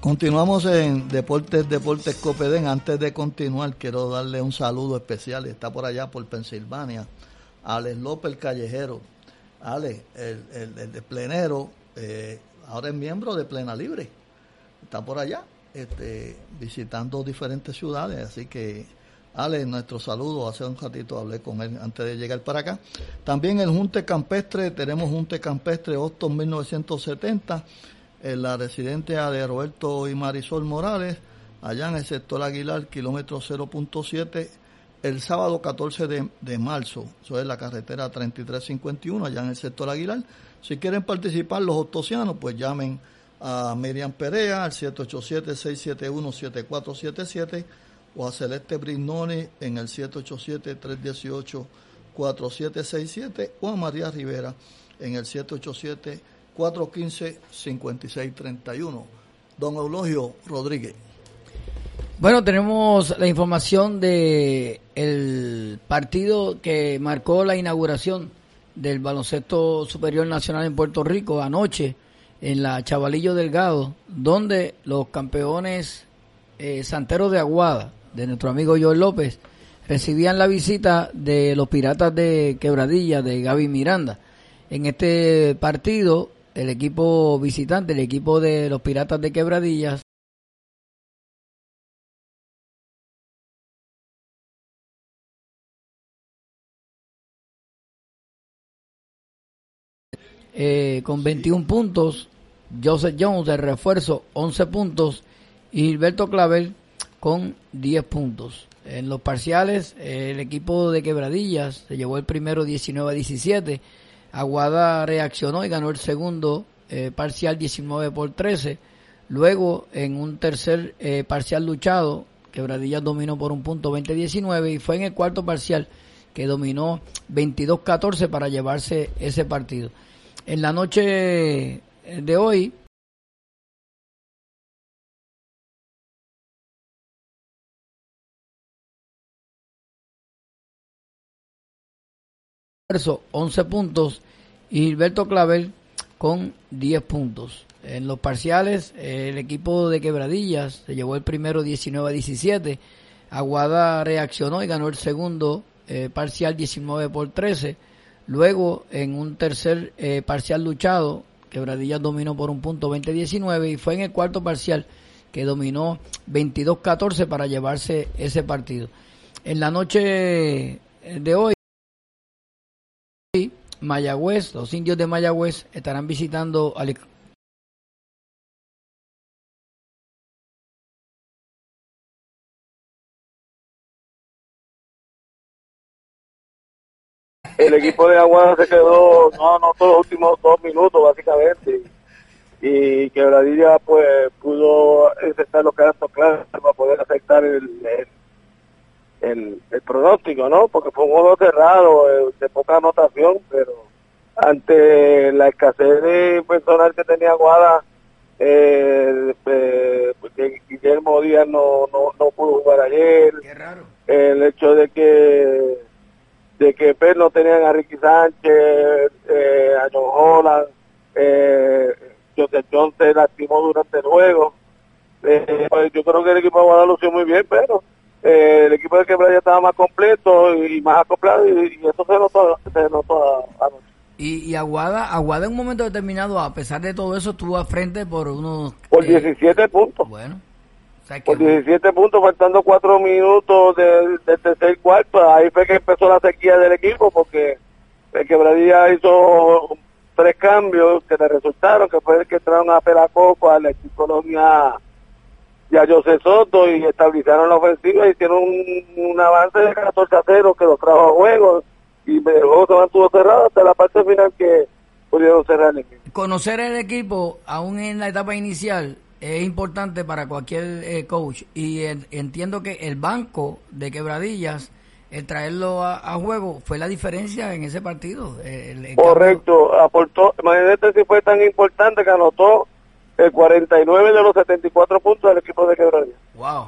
Continuamos en Deportes Deportes Copedén. Antes de continuar, quiero darle un saludo especial. Está por allá, por Pensilvania. Alex López Callejero. Alex, el, de plenero, eh, ahora es miembro de Plena Libre. Está por allá, este, visitando diferentes ciudades. Así que, Alex, nuestro saludo. Hace un ratito hablé con él antes de llegar para acá. También el Junte Campestre, tenemos Junte Campestre Austin 1970 en la residencia de Roberto y Marisol Morales, allá en el sector Aguilar, kilómetro 0.7, el sábado 14 de, marzo. Eso es la carretera 3351, allá en el sector Aguilar. Si quieren participar los ostosianos, pues llamen a Miriam Perea al 787-671-7477 o a Celeste Brignoni en el 787-318-4767 o a María Rivera en el 787 415-5631. Don Eulogio Rodríguez. Bueno, tenemos la información de el partido que marcó la inauguración del baloncesto superior nacional en Puerto Rico anoche en la Chavalillo Delgado, donde los campeones eh, santeros de Aguada, de nuestro amigo Joel López, recibían la visita de los piratas de Quebradilla, de Gaby Miranda. En este partido, el equipo visitante, el equipo de los Piratas de Quebradillas, eh, con 21 puntos, Joseph Jones de refuerzo 11 puntos y Gilberto Clavel con 10 puntos. En los parciales, el equipo de Quebradillas se llevó el primero 19 a 17 Aguada reaccionó y ganó el segundo eh, parcial 19 por 13. Luego, en un tercer eh, parcial luchado, Quebradillas dominó por un punto 20-19 y fue en el cuarto parcial que dominó 22-14 para llevarse ese partido. En la noche de hoy, 11 puntos y Gilberto Clavel con 10 puntos. En los parciales, el equipo de Quebradillas se llevó el primero 19 a 17. Aguada reaccionó y ganó el segundo eh, parcial 19 por 13. Luego, en un tercer eh, parcial luchado, Quebradillas dominó por un punto 20-19 y fue en el cuarto parcial que dominó 22-14 para llevarse ese partido. En la noche de hoy, Mayagüez, los indios de Mayagüez estarán visitando al el equipo de Aguada se quedó, no anotó los últimos dos minutos básicamente. Y Quebradilla pues pudo aceptar los casos claros para poder aceptar el, el, pronóstico, ¿no? Porque fue un juego cerrado, eh, de poca anotación, pero ante la escasez de personal que tenía Guada, eh, eh, Guillermo Díaz no, no, no pudo jugar ayer. El hecho de que de que pues, no tenían a Ricky Sánchez, eh, a John Holland, eh, Joseph John se lastimó durante el juego. Eh, pues, yo creo que el equipo de Guada lució muy bien, pero eh, el equipo de Quebra ya estaba más completo y, más acoplado y, eso se notó, se notó anoche. Y, y, Aguada, Aguada en un momento determinado, a pesar de todo eso, estuvo a frente por unos... Por 17 eh, puntos. Bueno. por 17 puntos, faltando 4 minutos del, tercer cuarto. Ahí fue que empezó la sequía del equipo, porque el Quebradilla hizo tres cambios que le resultaron, que fue el que entraron a Pelacoco, a la Colonia y a José Soto y estabilizaron la ofensiva y hicieron un, avance de 14 a 0 que los trajo a juego y el juego se mantuvo cerrado hasta la parte final que pudieron cerrar el equipo. Conocer el equipo, aún en la etapa inicial, es importante para cualquier eh, coach y entiendo que el banco de quebradillas el traerlo a, juego fue la diferencia en ese partido. Correcto, aportó, imagínate si fue tan importante que anotó el 49 de los 74 puntos del equipo de Quebradilla. Wow.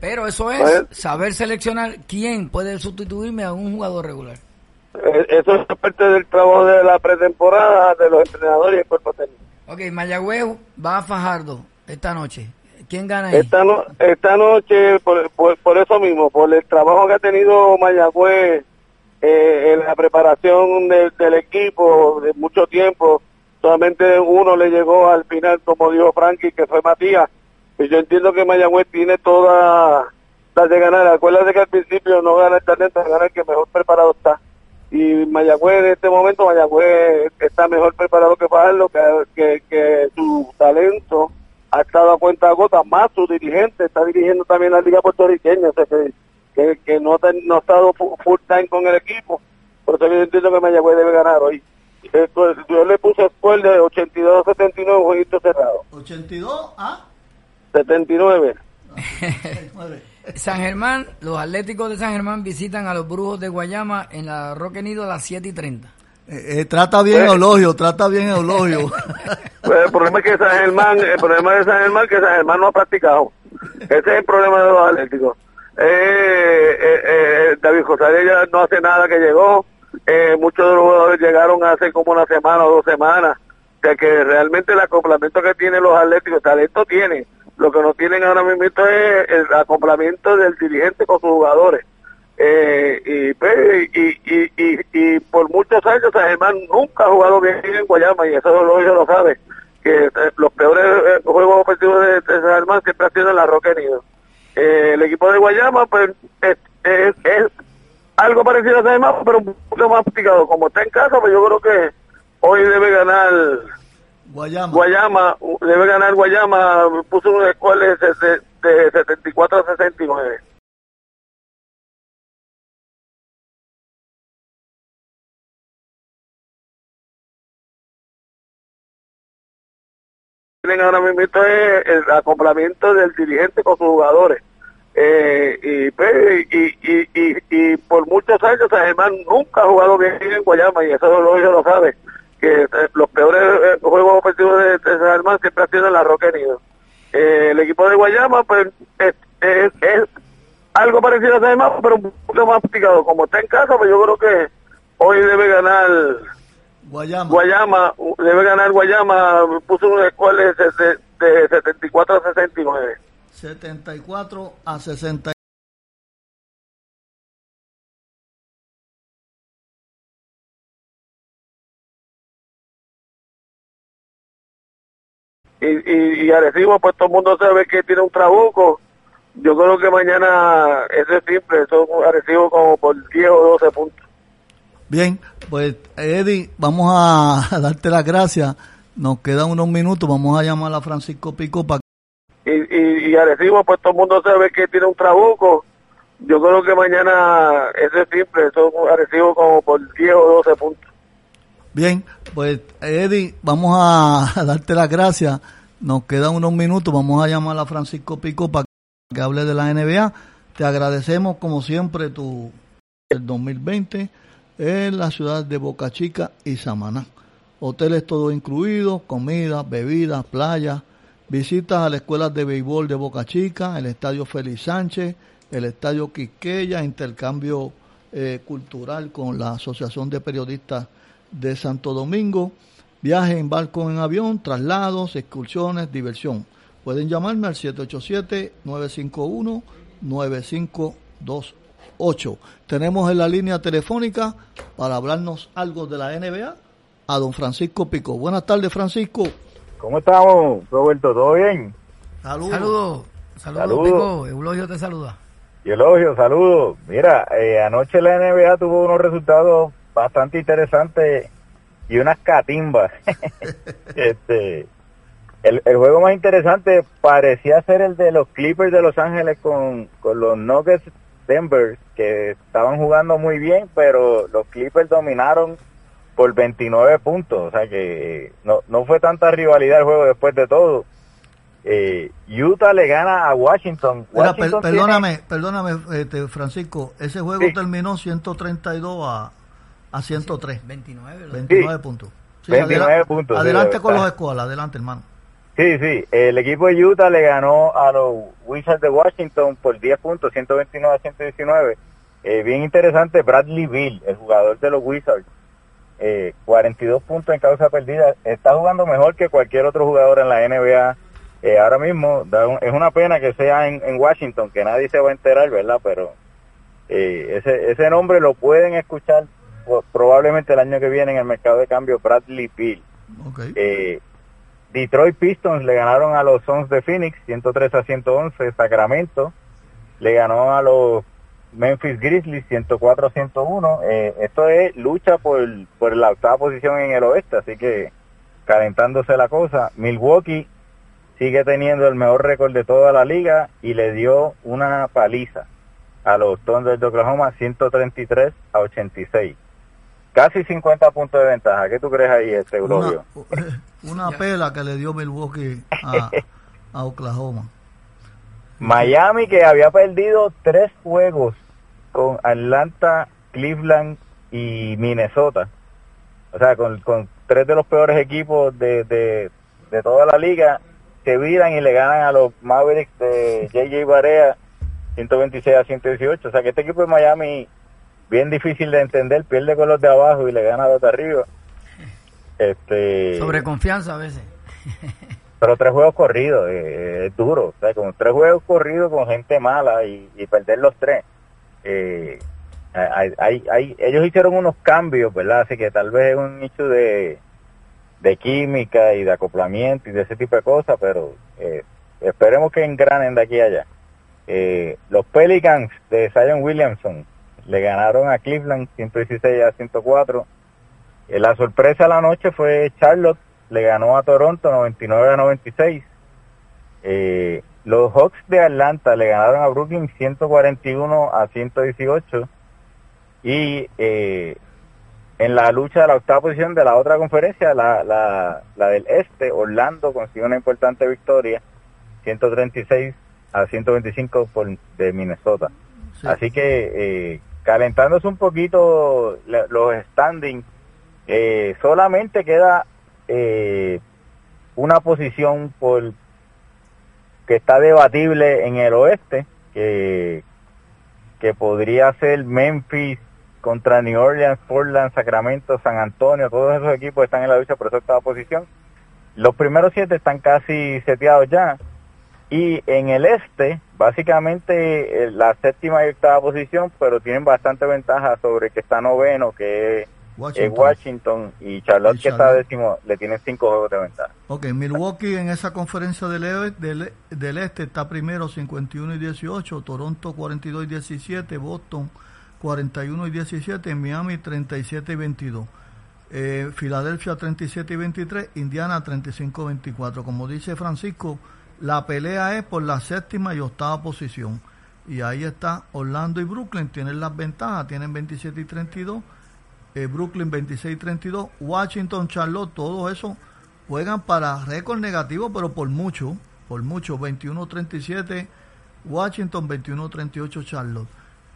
Pero eso es saber seleccionar quién puede sustituirme a un jugador regular. Eh, eso es parte del trabajo de la pretemporada de los entrenadores y el cuerpo técnico. Ok, Mayagüez va a Fajardo esta noche. ¿Quién gana ahí? Esta, esta noche, por, por, eso mismo, por el trabajo que ha tenido Mayagüez eh, en la preparación del equipo de mucho tiempo, solamente uno le llegó al final, como dijo Frankie, que fue Matías. Y yo entiendo que Mayagüez tiene toda la de ganar. Acuérdate que al principio no gana el talento, gana el que mejor preparado está. Y Mayagüez en este momento, Mayagüez está mejor preparado que Fajardo, que, que, que su talento ha estado a cuenta gota, más su dirigente está dirigiendo también la liga puertorriqueña, o sea que, que, no, no ha estado full time con el equipo, por eso yo entiendo que Mayagüez debe ganar hoy. Yo le puse score de 82 a 79, jueguito cerrado. 82 a 79. San Germán, los Atléticos de San Germán visitan a los Brujos de Guayama en la Roque Nido a las 7 y 30. Eh, eh, trata bien pues, Eulogio, trata bien Eulogio. Pues el problema es que San Germán, el problema de San Germán es que San Germán no ha practicado. Ese es el problema de los atléticos. Eh, eh David José ya no hace nada que llegó. Muchos de los jugadores llegaron hace como una semana o dos semanas. De que realmente el acoplamiento que tienen los atléticos, talento tiene. Lo que no tienen ahora mismo es el acoplamiento del dirigente con sus jugadores. Eh, pues, y, por muchos años San Germán nunca ha jugado bien en Guayama y eso lo, lo sabe que eh, los peores eh, juegos ofensivos de, San Germán siempre han sido en la Nido el equipo de Guayama pues es, es, algo parecido a Germán pero un poco más picado como está en casa pues yo creo que hoy debe ganar Guayama, Guayama debe ganar Guayama puso un de, de, de 74 a 69 tienen ahora mismo es el acoplamiento del dirigente con sus jugadores. Eh, pues, y, y, y, y, por muchos años San Germán nunca ha jugado bien en Guayama y eso lo, lo sabe que eh, los peores eh, juegos ofensivos de, San Germán siempre han sido en la Roque Nido. el equipo de Guayama pues es, es, algo parecido a San Germán pero un poco más picado como está en casa pues yo creo que hoy debe ganar Guayama. Guayama, debe ganar Guayama, puso un escuela de, de, 74 a 69. 74 a 60. Y, y, y Arecibo, pues todo el mundo sabe que tiene un trabuco. Yo creo que mañana, eso es simple, eso Arecibo como por 10 o 12 puntos. Bien, pues Eddie, vamos a darte las gracias. Nos quedan unos minutos, vamos a llamar a Francisco Pico para... Y, y, y Arecibo, pues todo el mundo sabe que tiene un trabuco. Yo creo que mañana, eso es simple, eso Arecibo como por 10 o 12 puntos. Bien, pues Eddie, vamos a darte las gracias. Nos quedan unos minutos, vamos a llamar a Francisco Pico para que hable de la NBA. Te agradecemos como siempre tu el 2020 en la ciudad de Boca Chica y Samaná. Hoteles todo incluido, comida, bebidas, playa, visitas a las escuelas de béisbol de Boca Chica, el Estadio Félix Sánchez, el Estadio Quisqueya, intercambio eh, cultural con la Asociación de Periodistas de Santo Domingo, viaje en barco en avión, traslados, excursiones, diversión. Pueden llamarme al 787-951-9528. 8. Tenemos en la línea telefónica para hablarnos algo de la NBA a don Francisco Pico. Buenas tardes, Francisco. ¿Cómo estamos, Roberto? ¿Todo bien? Saludos. Saludos, Pico. Eulogio te saluda. Y Eulogio, saludos. Mira, eh, anoche la NBA tuvo unos resultados bastante interesantes y unas catimbas. este, el, el, juego más interesante parecía ser el de los Clippers de Los Ángeles con, con los Nuggets Denver, que estaban jugando muy bien, pero los Clippers dominaron por 29 puntos, o sea que no, no fue tanta rivalidad el juego después de todo. Eh, Utah le gana a Washington. perdóname, perdóname, este, Francisco, ese juego terminó 132 a, a 103. 29, 29 puntos. 29 puntos. Adelante con los escuelas, adelante, hermano. Sí, sí, el equipo de Utah le ganó a los Wizards de Washington por 10 puntos, 129 a 119. Eh, bien interesante, Bradley Bill, el jugador de los Wizards, eh, 42 puntos en causa perdida. Está jugando mejor que cualquier otro jugador en la NBA eh, ahora mismo. es una pena que sea en, Washington, que nadie se va a enterar, ¿verdad? Pero eh, ese, ese nombre lo pueden escuchar probablemente el año que viene en el mercado de cambio, Bradley Bill. Okay. Detroit Pistons le ganaron a los Suns de Phoenix 103 a 111. Sacramento le ganó a los Memphis Grizzlies 104 a 101. Eh, esto es lucha por, por la octava posición en el oeste, así que calentándose la cosa. Milwaukee sigue teniendo el mejor récord de toda la liga y le dio una paliza a los Thunder de Oklahoma 133 a 86. Casi 50 puntos de ventaja. ¿Qué tú crees ahí, este Glorio? Una, pela que le dio Milwaukee a, a Oklahoma. Miami que había perdido tres juegos con Atlanta, Cleveland y Minnesota. O sea, con, con tres de los peores equipos de, de, de toda la liga, se viran y le ganan a los Mavericks de JJ Barea 126 a 118. O sea, que este equipo de Miami bien difícil de entender, pierde con los de abajo y le gana a los de arriba. Este, Sobre confianza a veces. pero tres juegos corridos, eh, eh, es duro. O sea, con tres juegos corridos con gente mala y, perder los tres. Eh, ellos hicieron unos cambios, ¿verdad? Así que tal vez es un nicho de, química y de acoplamiento y de ese tipo de cosas, pero esperemos que engranen de aquí a allá. los Pelicans de Zion Williamson le ganaron a Cleveland 116 a 104. Eh, la sorpresa de la noche fue Charlotte, le ganó a Toronto 99 a 96. Eh, los Hawks de Atlanta le ganaron a Brooklyn 141 a 118. Y eh, en la lucha de la octava posición de la otra conferencia, la, la, la del este, Orlando consiguió una importante victoria, 136 a 125 por, de Minnesota. Así que calentándose un poquito los standings, eh, solamente queda eh, una posición por que está debatible en el oeste, que, que podría ser Memphis contra New Orleans, Portland, Sacramento, San Antonio, todos esos equipos están en la lucha por esa octava posición. Los primeros siete están casi seteados ya. Y en el este, básicamente eh, la séptima y octava posición, pero tienen bastante ventaja sobre que está noveno, que es Washington, y Charlotte, que está décimo, le tiene cinco juegos de ventaja. Ok, Milwaukee en esa conferencia del, e, del, del, este está primero 51 y 18, Toronto 42 y 17, Boston 41 y 17, Miami 37 y 22. Eh, Filadelfia 37 y 23, Indiana 35 y 24. Como dice Francisco, la pelea es por la séptima y octava posición. Y ahí está Orlando y Brooklyn, tienen las ventajas, tienen 27 y 32. Eh, Brooklyn 26 y 32. Washington, Charlotte, todo eso juegan para récord negativo, pero por mucho, por mucho, 21-37 Washington, 21-38 Charlotte.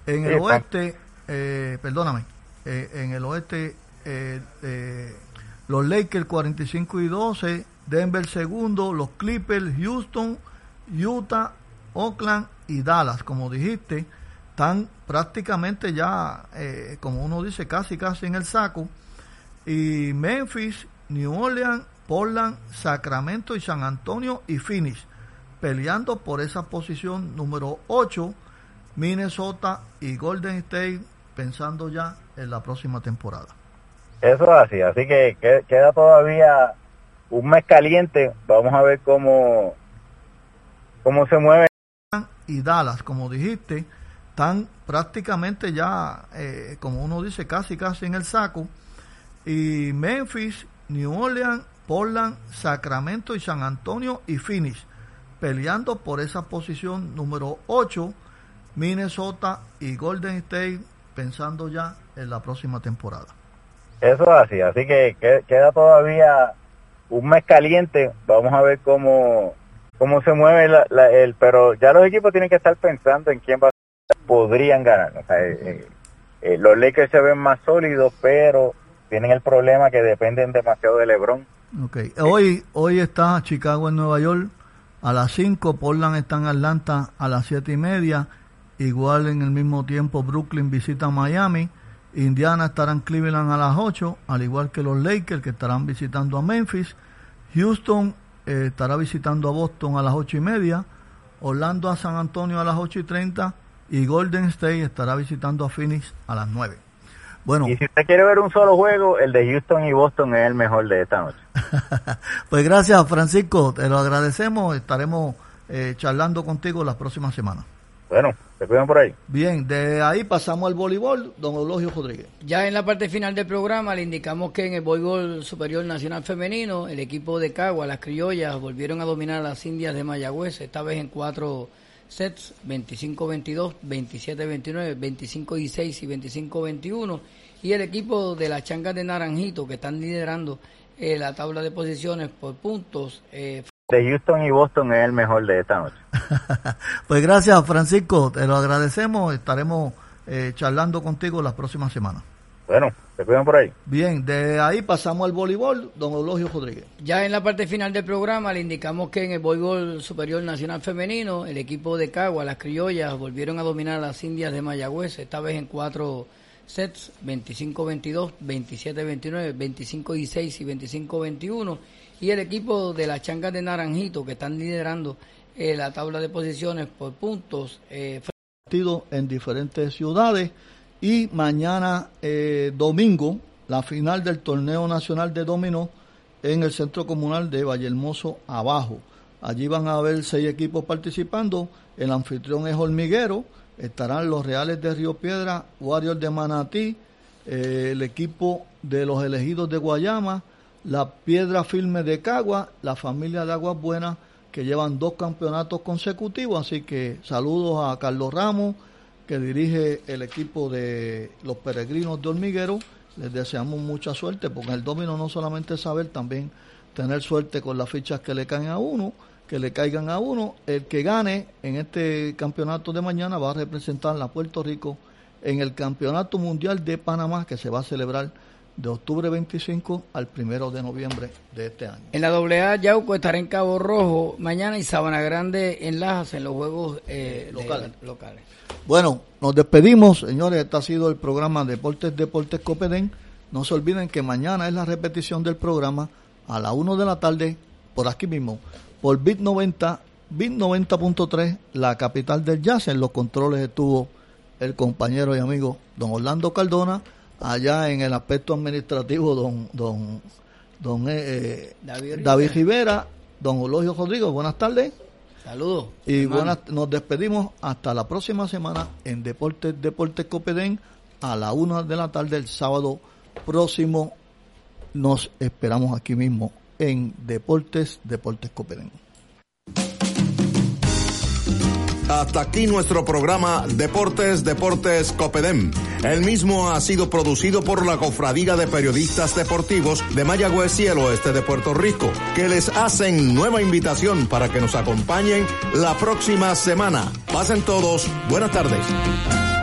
En el oeste, eh, perdóname, eh, en el oeste los Lakers 45 y 12, Denver segundo, los Clippers, Houston, Utah, Oakland y Dallas, como dijiste, están prácticamente ya, eh, como uno dice, casi casi en el saco. Y Memphis, New Orleans, Portland, Sacramento y San Antonio y Phoenix, peleando por esa posición número 8, Minnesota y Golden State, pensando ya en la próxima temporada. Eso es así, así que queda todavía un mes caliente, vamos a ver cómo, cómo se mueve. Y Dallas, como dijiste, están prácticamente ya, eh, como uno dice, casi casi en el saco. Y Memphis, New Orleans, Portland, Sacramento y San Antonio y Phoenix, peleando por esa posición número 8. Minnesota y Golden State pensando ya en la próxima temporada. Eso es así, así que queda todavía un mes caliente, vamos a ver cómo, cómo se mueve el, pero ya los equipos tienen que estar pensando en quién va podrían ganar. O sea, eh, eh, eh, los Lakers se ven más sólidos, pero tienen el problema que dependen demasiado de LeBron. Okay. Hoy, hoy está Chicago en Nueva York a las 5, Portland está en Atlanta a las 7 y media, igual en el mismo tiempo Brooklyn visita Miami, Indiana estará en Cleveland a las 8, al igual que los Lakers que estarán visitando a Memphis, Houston eh, estará visitando a Boston a las 8 y media, Orlando a San Antonio a las 8 y 30 y Golden State estará visitando a Phoenix a las 9. Bueno. Y si usted quiere ver un solo juego, el de Houston y Boston es el mejor de esta noche. pues gracias, Francisco. Te lo agradecemos. Estaremos eh, charlando contigo las próximas semanas. Bueno, se cuidan por ahí. Bien, de ahí pasamos al voleibol, don Eulogio Rodríguez. Ya en la parte final del programa le indicamos que en el voleibol superior nacional femenino, el equipo de Cagua, las criollas, volvieron a dominar a las indias de Mayagüez, esta vez en cuatro sets 25-22, 27-29, 25-16 y 25-21 y el equipo de las changas de Naranjito que están liderando eh, la tabla de posiciones por puntos. Eh, de Houston y Boston es el mejor de esta noche. pues gracias Francisco, te lo agradecemos, estaremos eh, charlando contigo las próximas semanas. Bueno, se cuidan por ahí. Bien, de ahí pasamos al voleibol, don Eulogio Rodríguez. Ya en la parte final del programa le indicamos que en el voleibol superior nacional femenino, el equipo de Cagua, las criollas, volvieron a dominar a las indias de Mayagüez, esta vez en cuatro sets, 25-22, 27-29, 25-16 y 25-21. Y el equipo de las changas de Naranjito, que están liderando eh, la tabla de posiciones por puntos. Eh, en diferentes ciudades y mañana eh, domingo la final del torneo nacional de dominó en el centro comunal de Vallehermoso abajo. Allí van a haber seis equipos participando. El anfitrión es Hormiguero. Estarán los Reales de Río Piedra, Warriors de Manatí, eh, el equipo de los elegidos de Guayama, la Piedra Firme de Cagua, la familia de Aguas Buenas, que llevan dos campeonatos consecutivos. Así que saludos a Carlos Ramos, que dirige el equipo de los peregrinos de Hormiguero. Les deseamos mucha suerte, porque el domino no solamente saber, también tener suerte con las fichas que le caen a uno, que le caigan a uno. El que gane en este campeonato de mañana va a representar a Puerto Rico en el Campeonato Mundial de Panamá, que se va a celebrar de octubre 25 al primero de noviembre de este año. En la AA, Yauco estará en Cabo Rojo mañana y Sabana Grande en Lajas en los Juegos eh, locales. Bueno, nos despedimos, señores. Este ha sido el programa Deportes Deportes Copedén. No se olviden que mañana es la repetición del programa a la 1 de la tarde, por aquí mismo, por Bit 90, Bit 90.3, la capital del jazz. En los controles estuvo el compañero y amigo don Orlando Cardona. Allá en el aspecto administrativo, don, don, don eh, David, David Rivera, don Ologio Rodrigo. Buenas tardes. Saludos. Y buenas, nos despedimos hasta la próxima semana en Deportes Deportes Copedén a la una de la tarde el sábado próximo. Nos esperamos aquí mismo en Deportes Deportes Copedén. Hasta aquí nuestro programa Deportes, Deportes Copedem. El mismo ha sido producido por la Cofradía de Periodistas Deportivos de Mayagüez y el oeste de Puerto Rico, que les hacen nueva invitación para que nos acompañen la próxima semana. Pasen todos, buenas tardes.